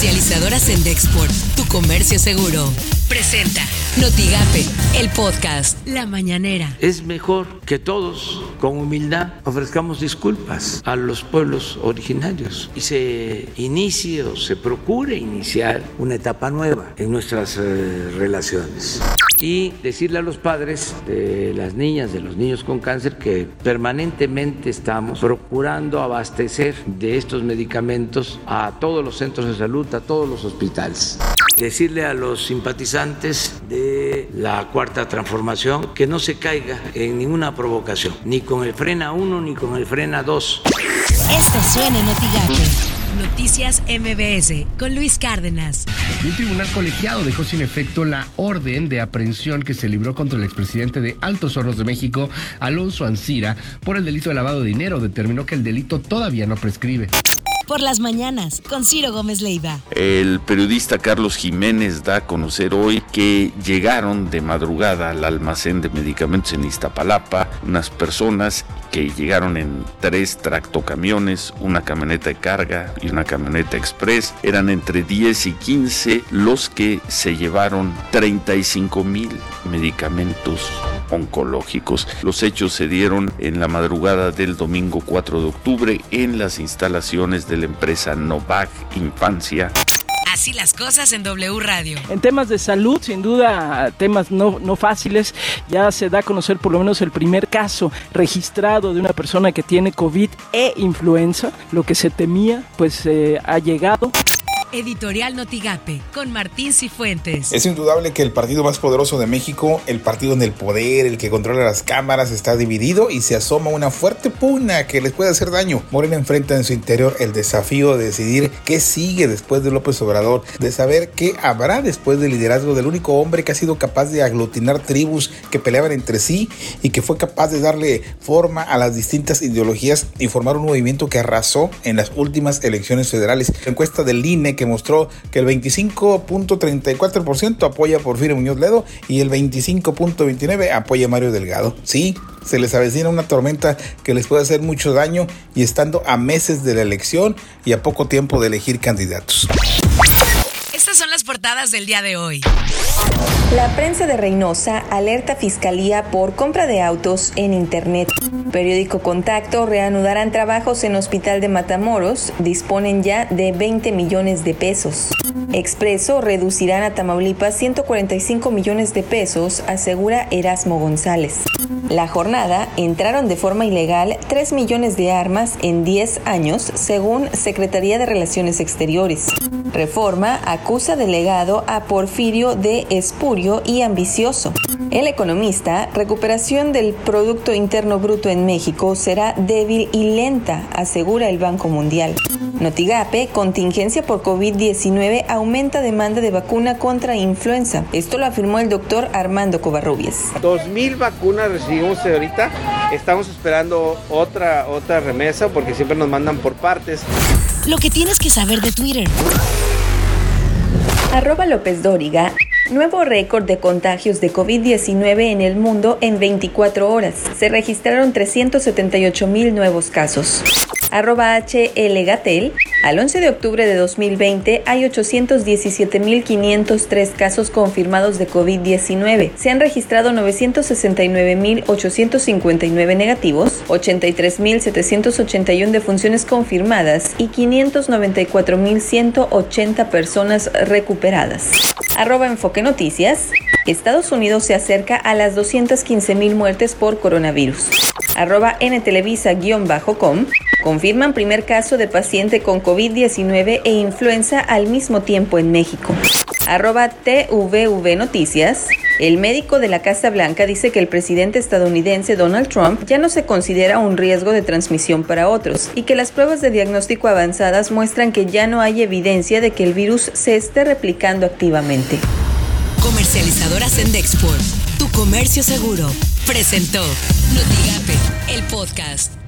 Comercializadoras en Dexport, tu comercio seguro. Presenta Notigape, el podcast La Mañanera. Es mejor que todos, con humildad, ofrezcamos disculpas a los pueblos originarios y se inicie o se procure iniciar una etapa nueva en nuestras eh, relaciones. Y decirle a los padres de las niñas, de los niños con cáncer, que permanentemente estamos procurando abastecer de estos medicamentos a todos los centros de salud, a todos los hospitales decirle a los simpatizantes de la cuarta transformación que no se caiga en ninguna provocación, ni con el frena 1 ni con el frena 2. Esto suena en Noticias MBS con Luis Cárdenas. un tribunal colegiado dejó sin efecto la orden de aprehensión que se libró contra el expresidente de Altos Hornos de México, Alonso Ancira, por el delito de lavado de dinero. Determinó que el delito todavía no prescribe por las mañanas con Ciro Gómez Leiva. El periodista Carlos Jiménez da a conocer hoy que llegaron de madrugada al almacén de medicamentos en Iztapalapa unas personas que llegaron en tres tractocamiones, una camioneta de carga y una camioneta express. Eran entre 10 y 15 los que se llevaron 35 mil medicamentos oncológicos. Los hechos se dieron en la madrugada del domingo 4 de octubre en las instalaciones de la empresa Novak Infancia. Así las cosas en W Radio. En temas de salud, sin duda, temas no, no fáciles, ya se da a conocer por lo menos el primer caso registrado de una persona que tiene COVID e influenza. Lo que se temía, pues eh, ha llegado. Editorial Notigape con Martín Cifuentes. Es indudable que el partido más poderoso de México, el partido en el poder, el que controla las cámaras, está dividido y se asoma una fuerte pugna que les puede hacer daño. Morena enfrenta en su interior el desafío de decidir qué sigue después de López Obrador, de saber qué habrá después del liderazgo del único hombre que ha sido capaz de aglutinar tribus que peleaban entre sí y que fue capaz de darle forma a las distintas ideologías y formar un movimiento que arrasó en las últimas elecciones federales. La encuesta del INE que mostró que el 25.34% apoya a Porfirio Muñoz Ledo y el 25.29% apoya a Mario Delgado. Sí, se les avecina una tormenta que les puede hacer mucho daño y estando a meses de la elección y a poco tiempo de elegir candidatos. Estas son las portadas del día de hoy. La prensa de Reynosa alerta Fiscalía por compra de autos en Internet. Periódico Contacto reanudarán trabajos en Hospital de Matamoros, disponen ya de 20 millones de pesos. Expreso reducirán a Tamaulipas 145 millones de pesos, asegura Erasmo González. La jornada entraron de forma ilegal 3 millones de armas en 10 años, según Secretaría de Relaciones Exteriores. Reforma acusa delegado a Porfirio de espurio y ambicioso. El economista, recuperación del Producto Interno Bruto en México será débil y lenta, asegura el Banco Mundial. Notigape, contingencia por COVID-19 aumenta demanda de vacuna contra influenza. Esto lo afirmó el doctor Armando Covarrubias. 2.000 vacunas recibimos ahorita. Estamos esperando otra, otra remesa porque siempre nos mandan por partes. Lo que tienes que saber de Twitter. Arroba López Dóriga Nuevo récord de contagios de COVID-19 en el mundo en 24 horas. Se registraron 378 mil nuevos casos. Arroba HL Gatel. Al 11 de octubre de 2020 hay 817.503 casos confirmados de COVID-19. Se han registrado 969.859 negativos, 83.781 defunciones confirmadas y 594.180 personas recuperadas. Arroba Enfoque Noticias. Estados Unidos se acerca a las 215.000 muertes por coronavirus. Arroba ntelevisa-com. Confirman primer caso de paciente con COVID-19 e influenza al mismo tiempo en México. Arroba TVV Noticias. El médico de la Casa Blanca dice que el presidente estadounidense Donald Trump ya no se considera un riesgo de transmisión para otros y que las pruebas de diagnóstico avanzadas muestran que ya no hay evidencia de que el virus se esté replicando activamente. Comercializadoras en Dexport, tu comercio seguro, presentó Notigape, el podcast.